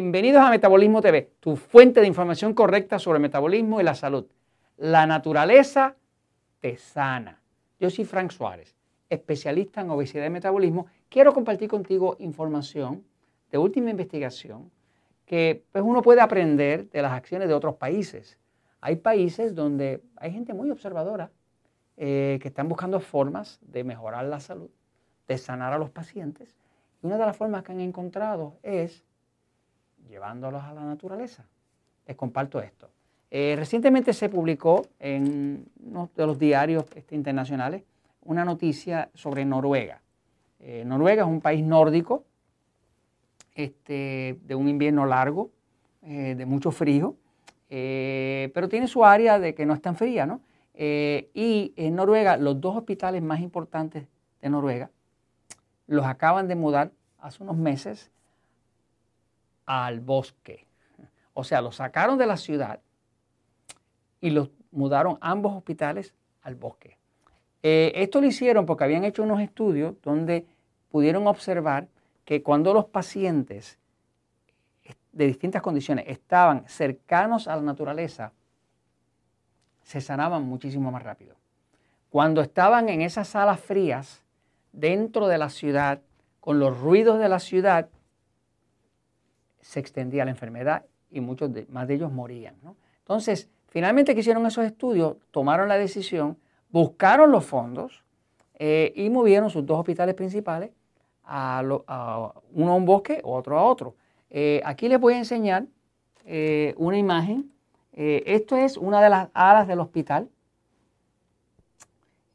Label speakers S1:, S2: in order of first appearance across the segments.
S1: Bienvenidos a Metabolismo TV, tu fuente de información correcta sobre el metabolismo y la salud. La naturaleza te sana. Yo soy Frank Suárez, especialista en obesidad y metabolismo. Quiero compartir contigo información de última investigación que pues, uno puede aprender de las acciones de otros países. Hay países donde hay gente muy observadora eh, que están buscando formas de mejorar la salud, de sanar a los pacientes. Y una de las formas que han encontrado es llevándolos a la naturaleza. Les comparto esto. Eh, recientemente se publicó en uno de los diarios este, internacionales una noticia sobre Noruega. Eh, Noruega es un país nórdico este, de un invierno largo, de mucho frío, eh, pero tiene su área de que no es tan fría, ¿no? Eh, y en Noruega, los dos hospitales más importantes de Noruega los acaban de mudar hace unos meses al bosque. O sea, los sacaron de la ciudad y los mudaron ambos hospitales al bosque. Eh, esto lo hicieron porque habían hecho unos estudios donde pudieron observar que cuando los pacientes de distintas condiciones estaban cercanos a la naturaleza, se sanaban muchísimo más rápido. Cuando estaban en esas salas frías, dentro de la ciudad, con los ruidos de la ciudad, se extendía la enfermedad y muchos más de ellos morían. Entonces, finalmente que hicieron esos estudios, tomaron la decisión, buscaron los fondos eh, y movieron sus dos hospitales principales, a, uno a un bosque, otro a otro. Eh, aquí les voy a enseñar eh, una imagen. Esto es una de las alas del hospital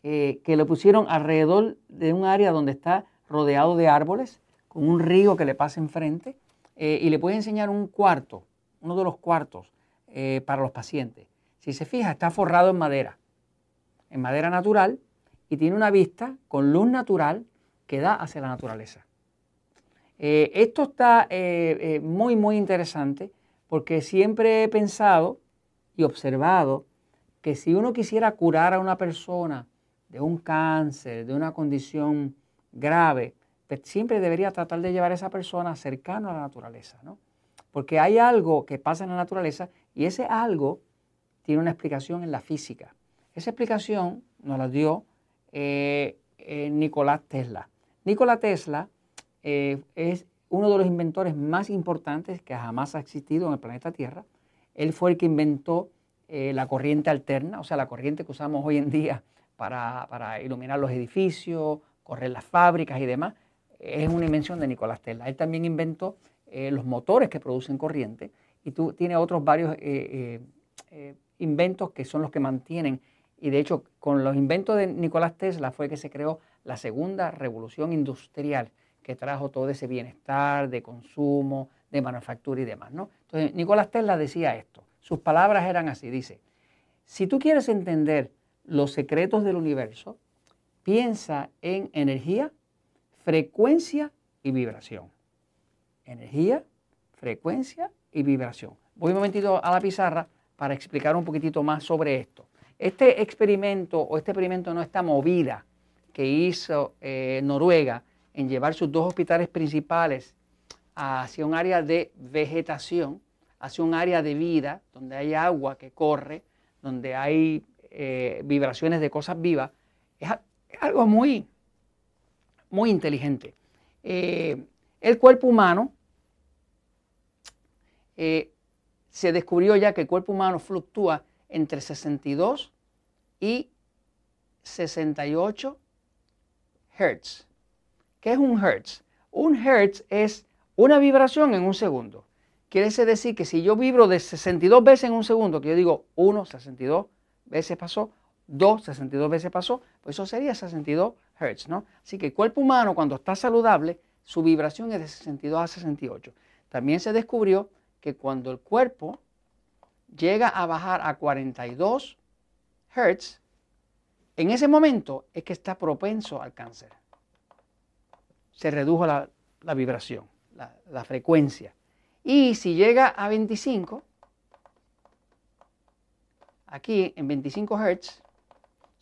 S1: que le pusieron alrededor de un área donde está rodeado de árboles, con un río que le pasa enfrente. Y le a enseñar un cuarto, uno de los cuartos para los pacientes. Si se fija, está forrado en madera, en madera natural, y tiene una vista con luz natural que da hacia la naturaleza. Eh, esto está eh, eh, muy, muy interesante porque siempre he pensado y observado que si uno quisiera curar a una persona de un cáncer, de una condición grave, pues siempre debería tratar de llevar a esa persona cercano a la naturaleza, ¿no? Porque hay algo que pasa en la naturaleza y ese algo tiene una explicación en la física. Esa explicación nos la dio Nicolás Tesla. Nicolás Tesla eh, es uno de los inventores más importantes que jamás ha existido en el planeta Tierra. Él fue el que inventó eh, la corriente alterna, o sea, la corriente que usamos hoy en día para, iluminar los edificios, correr las fábricas y demás. Es una invención de Nicolás Tesla. Él también inventó eh, los motores que producen corriente y tú, tiene otros varios inventos que son los que mantienen. Y de hecho, con los inventos de Nicolás Tesla fue que se creó la segunda revolución industrial que trajo todo ese bienestar de consumo, de manufactura y demás. ¿no? Entonces, Nicolás Tesla decía esto. Sus palabras eran así. Dice, si tú quieres entender los secretos del universo, piensa en energía, frecuencia y vibración. Energía, frecuencia y vibración. Voy un momentito a la pizarra para explicar un poquitito más sobre esto. Este experimento o este experimento no está movida que hizo eh, Noruega en llevar sus dos hospitales principales hacia un área de vegetación, hacia un área de vida, donde hay agua que corre, donde hay eh, vibraciones de cosas vivas, es, algo muy, muy inteligente. Eh, el cuerpo humano, eh, se descubrió ya que el cuerpo humano fluctúa entre 62 y 68 Hertz. ¿Qué es un hertz? Un hertz es una vibración en un segundo. Quiere decir que si yo vibro de 62 veces en un segundo, que yo digo 1, 62 veces pasó, 2, 62 veces pasó, pues eso sería 62 ¿no? Así que el cuerpo humano cuando está saludable, su vibración es de 62 a 68. También se descubrió que cuando el cuerpo llega a bajar a 42 hertz, en ese momento es que está propenso al cáncer se redujo la, vibración, la, frecuencia. Y si llega a 25, aquí en 25 Hz,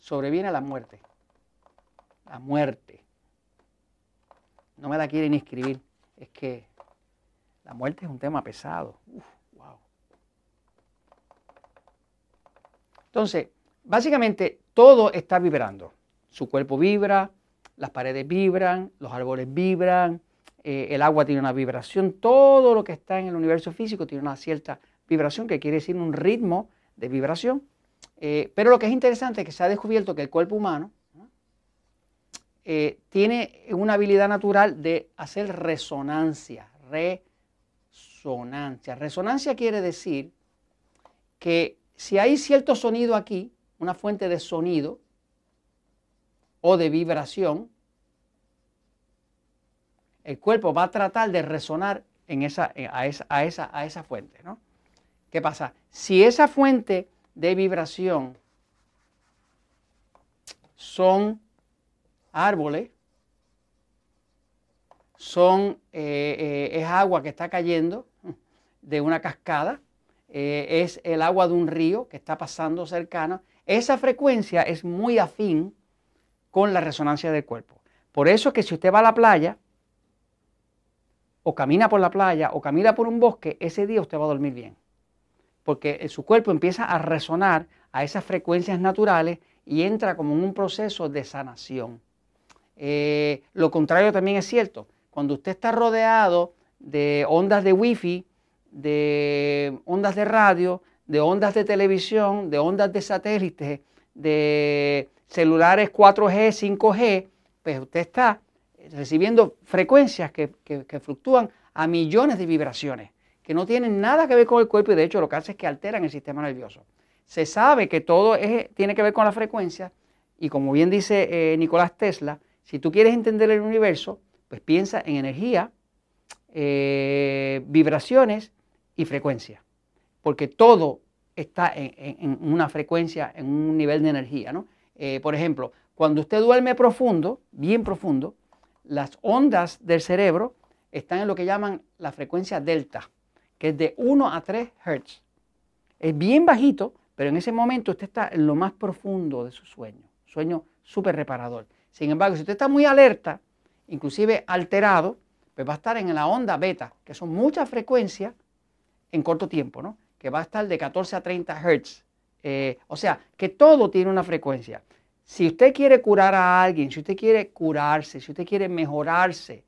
S1: sobreviene la muerte. La muerte. No me la quieren escribir, es que La muerte es un tema pesado. Entonces, básicamente todo está vibrando. Su cuerpo vibra, las paredes vibran, los árboles vibran, eh, el agua tiene una vibración, todo lo que está en el universo físico tiene una cierta vibración, que quiere decir un ritmo de vibración. Eh, pero lo que es interesante es que se ha descubierto que el cuerpo humano eh, tiene una habilidad natural de hacer resonancia, resonancia. Resonancia quiere decir que si hay cierto sonido aquí, una fuente de sonido o de vibración, el cuerpo va a tratar de resonar en esa, a, esa, a, esa, a esa fuente. ¿no? ¿Qué pasa? Si esa fuente de vibración son árboles, son, eh, eh, es agua que está cayendo de una cascada, eh, es el agua de un río que está pasando cercano. Esa frecuencia es muy afín con la resonancia del cuerpo. Por eso es que si usted va a la playa, o camina por la playa, o camina por un bosque, ese día usted va a dormir bien. Porque su cuerpo empieza a resonar a esas frecuencias naturales y entra como en un proceso de sanación. Eh, lo contrario también es cierto. Cuando usted está rodeado de ondas de wifi, de ondas de radio, de ondas de televisión, de ondas de satélites, de celulares 4G, 5G, pues usted está recibiendo frecuencias que, fluctúan a millones de vibraciones, que no tienen nada que ver con el cuerpo y de hecho lo que hace es que alteran el sistema nervioso. Se sabe que todo tiene que ver con la frecuencia y como bien dice eh, Nicolás Tesla, si tú quieres entender el universo, pues piensa en energía, eh, vibraciones y frecuencia, porque todo está en, una frecuencia, en un nivel de energía. ¿no? Eh, por ejemplo, cuando usted duerme profundo, bien profundo, las ondas del cerebro están en lo que llaman la frecuencia delta, que es de 1 a 3 Hz. Es bien bajito, pero en ese momento usted está en lo más profundo de su sueño, sueño súper reparador. Sin embargo, si usted está muy alerta, inclusive alterado, pues va a estar en la onda beta, que son muchas frecuencias en corto tiempo, ¿no? Que va a estar de 14 a 30 Hz. Eh, o sea, que todo tiene una frecuencia. Si usted quiere curar a alguien, si usted quiere curarse, si usted quiere mejorarse,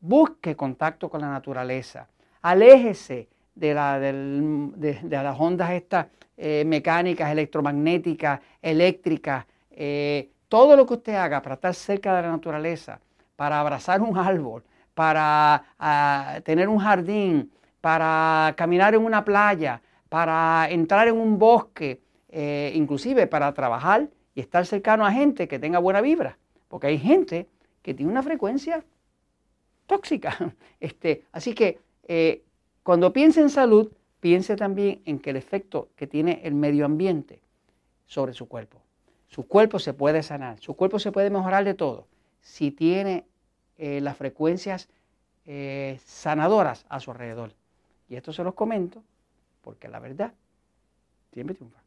S1: busque contacto con la naturaleza. Aléjese de, la, de, las ondas estas eh, mecánicas, electromagnéticas, eléctricas. Eh, todo lo que usted haga para estar cerca de la naturaleza, para abrazar un árbol, para ah, tener un jardín, para caminar en una playa, para entrar en un bosque, eh, inclusive para trabajar y estar cercano a gente que tenga buena vibra, porque hay gente que tiene una frecuencia tóxica. Este, así que eh, cuando piense en salud, piense también en que el efecto que tiene el medio ambiente sobre su cuerpo. Su cuerpo se puede sanar, su cuerpo se puede mejorar de todo si tiene eh, las frecuencias eh, sanadoras a su alrededor. Y esto se los comento porque la verdad siempre triunfa.